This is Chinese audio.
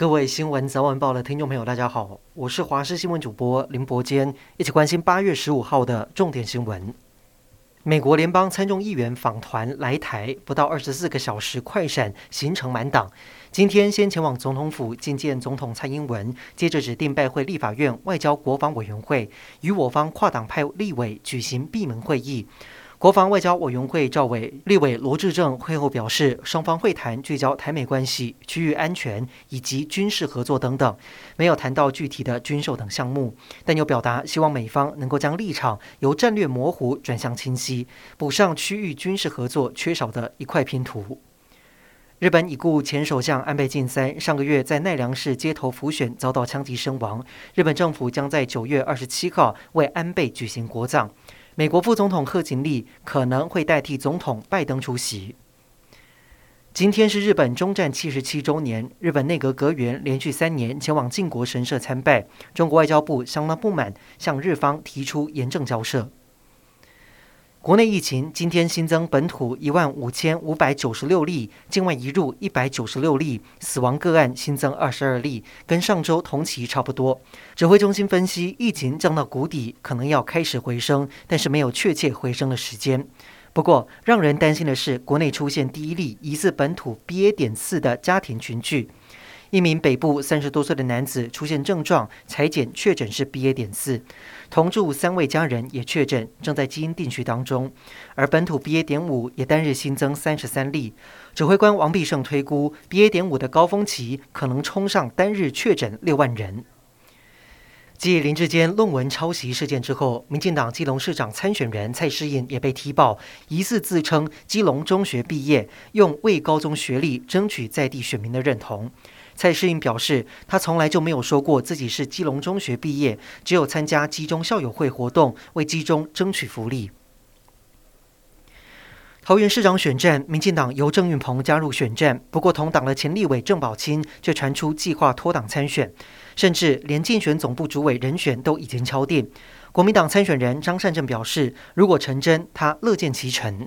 各位新闻早晚报的听众朋友，大家好，我是华视新闻主播林伯坚，一起关心八月十五号的重点新闻。美国联邦参众议员访团来台，不到二十四个小时快闪，行程满档。今天先前往总统府觐见总统蔡英文，接着指定拜会立法院外交国防委员会，与我方跨党派立委举行闭门会议。国防外交委员会赵委立委罗志政会后表示，双方会谈聚焦台美关系、区域安全以及军事合作等等，没有谈到具体的军售等项目，但又表达希望美方能够将立场由战略模糊转向清晰，补上区域军事合作缺少的一块拼图。日本已故前首相安倍晋三上个月在奈良市街头辅选遭到枪击身亡，日本政府将在九月二十七号为安倍举行国葬。美国副总统贺锦丽可能会代替总统拜登出席。今天是日本中战七十七周年，日本内阁阁员连续三年前往靖国神社参拜，中国外交部相当不满，向日方提出严正交涉。国内疫情今天新增本土一万五千五百九十六例，境外移入一百九十六例，死亡个案新增二十二例，跟上周同期差不多。指挥中心分析，疫情降到谷底，可能要开始回升，但是没有确切回升的时间。不过，让人担心的是，国内出现第一例疑似本土 BA. 点四的家庭群聚。一名北部三十多岁的男子出现症状，采检确诊是 BA. 点四，同住三位家人也确诊，正在基因定序当中。而本土 BA. 点五也单日新增三十三例，指挥官王必胜推估 BA. 点五的高峰期可能冲上单日确诊六万人。继林志坚论文抄袭事件之后，民进党基隆市长参选人蔡适应也被踢爆，疑似自称基隆中学毕业，用伪高中学历争取在地选民的认同。蔡适应表示，他从来就没有说过自己是基隆中学毕业，只有参加基中校友会活动，为基中争取福利。桃园市长选战，民进党由郑运鹏加入选战，不过同党的前立委郑宝清却传出计划脱党参选，甚至连竞选总部主委人选都已经敲定。国民党参选人张善政表示，如果成真，他乐见其成。